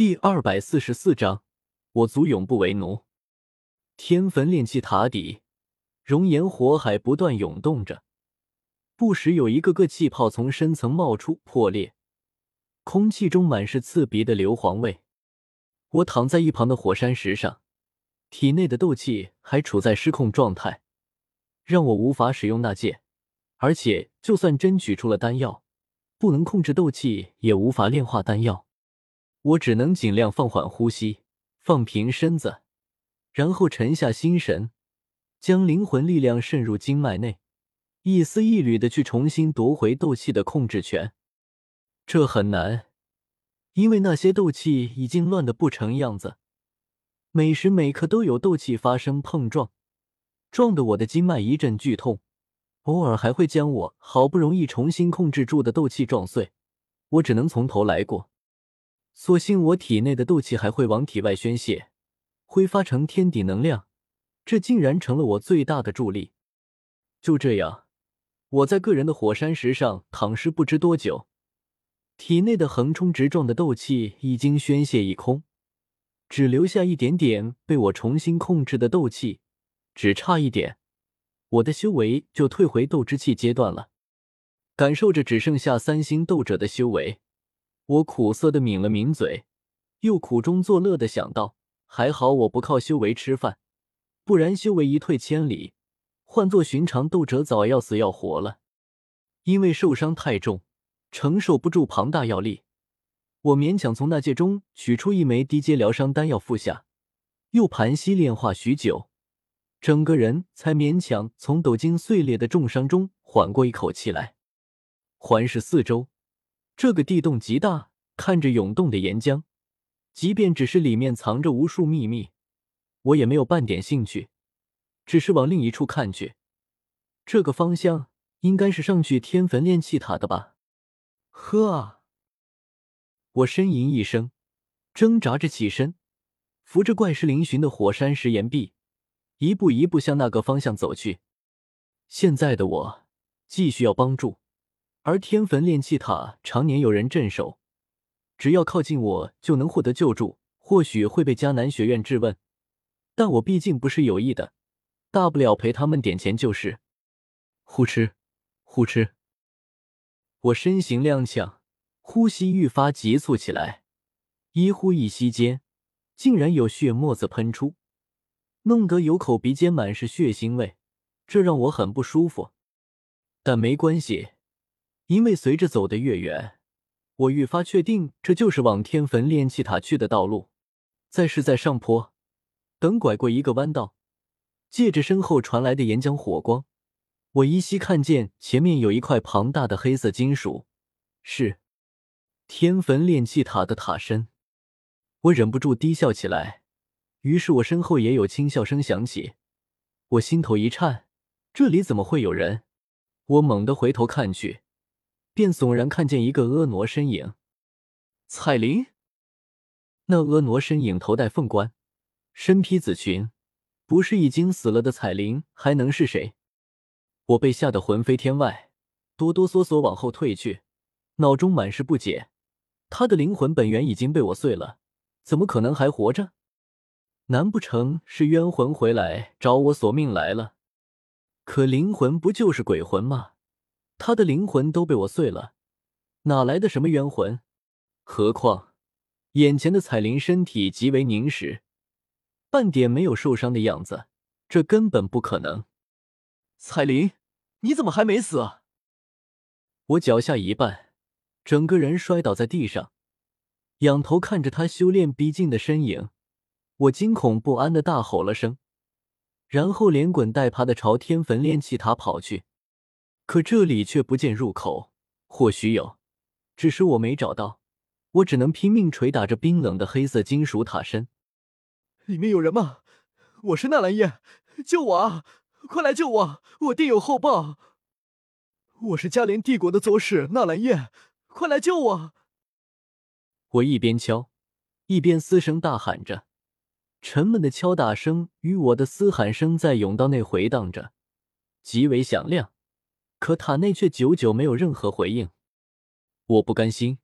第二百四十四章，我族永不为奴。天坟炼气塔底，熔岩火海不断涌动着，不时有一个个气泡从深层冒出破裂，空气中满是刺鼻的硫磺味。我躺在一旁的火山石上，体内的斗气还处在失控状态，让我无法使用那戒，而且就算真取出了丹药，不能控制斗气，也无法炼化丹药。我只能尽量放缓呼吸，放平身子，然后沉下心神，将灵魂力量渗入经脉内，一丝一缕的去重新夺回斗气的控制权。这很难，因为那些斗气已经乱得不成样子，每时每刻都有斗气发生碰撞，撞得我的经脉一阵剧痛，偶尔还会将我好不容易重新控制住的斗气撞碎。我只能从头来过。所幸我体内的斗气还会往体外宣泄，挥发成天地能量，这竟然成了我最大的助力。就这样，我在个人的火山石上躺尸不知多久，体内的横冲直撞的斗气已经宣泄一空，只留下一点点被我重新控制的斗气，只差一点，我的修为就退回斗之气阶段了。感受着只剩下三星斗者的修为。我苦涩的抿了抿嘴，又苦中作乐的想到：还好我不靠修为吃饭，不然修为一退千里，换做寻常斗者早要死要活了。因为受伤太重，承受不住庞大药力，我勉强从那戒中取出一枚低阶疗伤丹药服下，又盘膝炼化许久，整个人才勉强从斗筋碎裂的重伤中缓过一口气来。环视四周。这个地洞极大，看着涌动的岩浆，即便只是里面藏着无数秘密，我也没有半点兴趣，只是往另一处看去。这个方向应该是上去天坟炼气塔的吧？呵啊！我呻吟一声，挣扎着起身，扶着怪石嶙峋的火山石岩壁，一步一步向那个方向走去。现在的我，既需要帮助。而天坟炼气塔常年有人镇守，只要靠近我就能获得救助，或许会被迦南学院质问，但我毕竟不是有意的，大不了赔他们点钱就是。呼哧，呼哧，我身形踉跄，呼吸愈发急促起来，一呼一吸间，竟然有血沫子喷出，弄得有口鼻间满是血腥味，这让我很不舒服，但没关系。因为随着走得越远，我愈发确定这就是往天坟炼气塔去的道路。再是在上坡，等拐过一个弯道，借着身后传来的岩浆火光，我依稀看见前面有一块庞大的黑色金属，是天坟炼气塔的塔身。我忍不住低笑起来，于是我身后也有轻笑声响起。我心头一颤，这里怎么会有人？我猛地回头看去。便悚然看见一个婀娜身影，彩铃。那婀娜身影头戴凤冠，身披紫裙，不是已经死了的彩铃，还能是谁？我被吓得魂飞天外，哆哆嗦嗦往后退去，脑中满是不解。他的灵魂本源已经被我碎了，怎么可能还活着？难不成是冤魂回来找我索命来了？可灵魂不就是鬼魂吗？他的灵魂都被我碎了，哪来的什么冤魂？何况眼前的彩铃身体极为凝实，半点没有受伤的样子，这根本不可能。彩铃，你怎么还没死啊？我脚下一绊，整个人摔倒在地上，仰头看着他修炼逼近的身影，我惊恐不安的大吼了声，然后连滚带爬的朝天坟炼气塔跑去。可这里却不见入口，或许有，只是我没找到。我只能拼命捶打着冰冷的黑色金属塔身。里面有人吗？我是纳兰叶，救我啊！快来救我！我定有厚报。我是嘉联帝国的左使纳兰叶，快来救我！我一边敲，一边嘶声大喊着，沉闷的敲打声与我的嘶喊声在甬道内回荡着，极为响亮。可塔内却久久没有任何回应，我不甘心，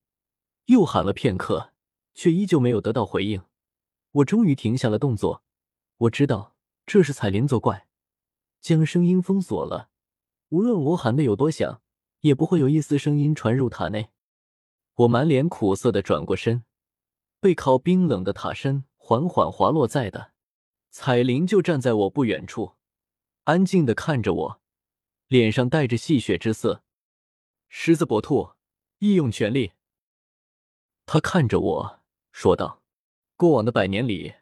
又喊了片刻，却依旧没有得到回应。我终于停下了动作。我知道这是彩铃作怪，将声音封锁了。无论我喊的有多响，也不会有一丝声音传入塔内。我满脸苦涩的转过身，背靠冰冷的塔身，缓缓滑落在的。彩铃就站在我不远处，安静的看着我，脸上带着戏谑之色。狮子搏兔，义用全力。他看着我说道：“过往的百年里。”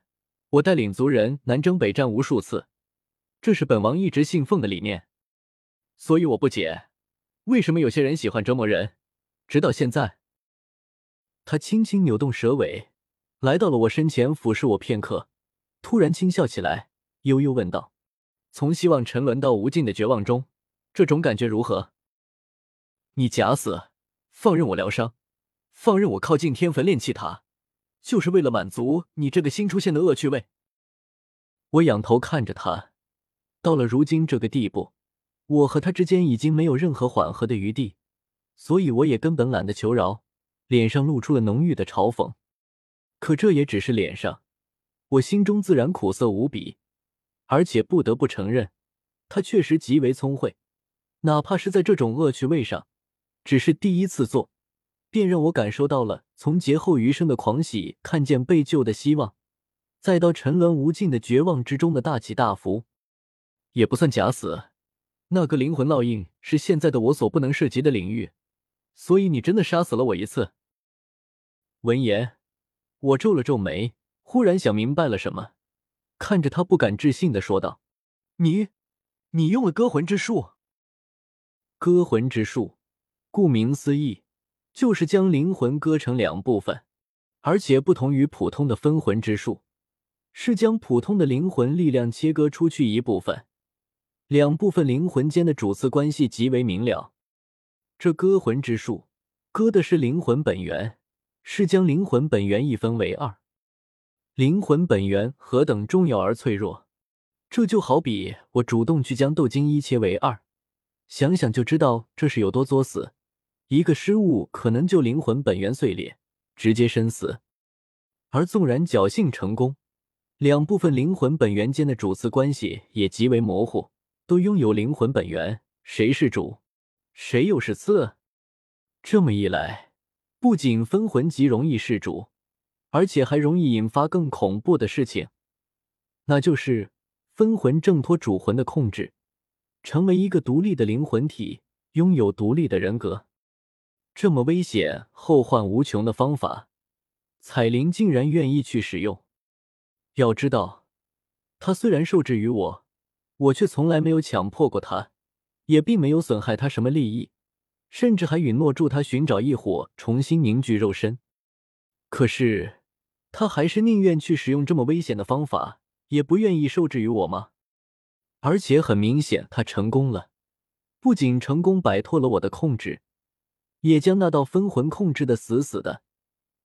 我带领族人南征北战无数次，这是本王一直信奉的理念。所以我不解，为什么有些人喜欢折磨人，直到现在。他轻轻扭动蛇尾，来到了我身前，俯视我片刻，突然轻笑起来，悠悠问道：“从希望沉沦到无尽的绝望中，这种感觉如何？你假死，放任我疗伤，放任我靠近天坟炼气塔。”就是为了满足你这个新出现的恶趣味。我仰头看着他，到了如今这个地步，我和他之间已经没有任何缓和的余地，所以我也根本懒得求饶，脸上露出了浓郁的嘲讽。可这也只是脸上，我心中自然苦涩无比。而且不得不承认，他确实极为聪慧，哪怕是在这种恶趣味上，只是第一次做。便让我感受到了从劫后余生的狂喜，看见被救的希望，再到沉沦无尽的绝望之中的大起大伏，也不算假死。那个灵魂烙印是现在的我所不能涉及的领域，所以你真的杀死了我一次。闻言，我皱了皱眉，忽然想明白了什么，看着他不敢置信的说道：“你，你用了割魂之术。割魂之术，顾名思义。”就是将灵魂割成两部分，而且不同于普通的分魂之术，是将普通的灵魂力量切割出去一部分。两部分灵魂间的主次关系极为明了。这割魂之术，割的是灵魂本源，是将灵魂本源一分为二。灵魂本源何等重要而脆弱，这就好比我主动去将豆茎一切为二，想想就知道这是有多作死。一个失误可能就灵魂本源碎裂，直接身死；而纵然侥幸成功，两部分灵魂本源间的主次关系也极为模糊，都拥有灵魂本源，谁是主，谁又是次？这么一来，不仅分魂极容易是主，而且还容易引发更恐怖的事情，那就是分魂挣脱主魂的控制，成为一个独立的灵魂体，拥有独立的人格。这么危险、后患无穷的方法，彩铃竟然愿意去使用。要知道，他虽然受制于我，我却从来没有强迫过他，也并没有损害他什么利益，甚至还允诺助他寻找异火，重新凝聚肉身。可是，他还是宁愿去使用这么危险的方法，也不愿意受制于我吗？而且很明显，他成功了，不仅成功摆脱了我的控制。也将那道分魂控制的死死的，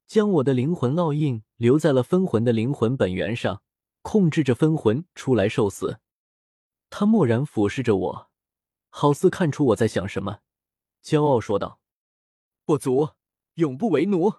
将我的灵魂烙印留在了分魂的灵魂本源上，控制着分魂出来受死。他漠然俯视着我，好似看出我在想什么，骄傲说道：“我族永不为奴。”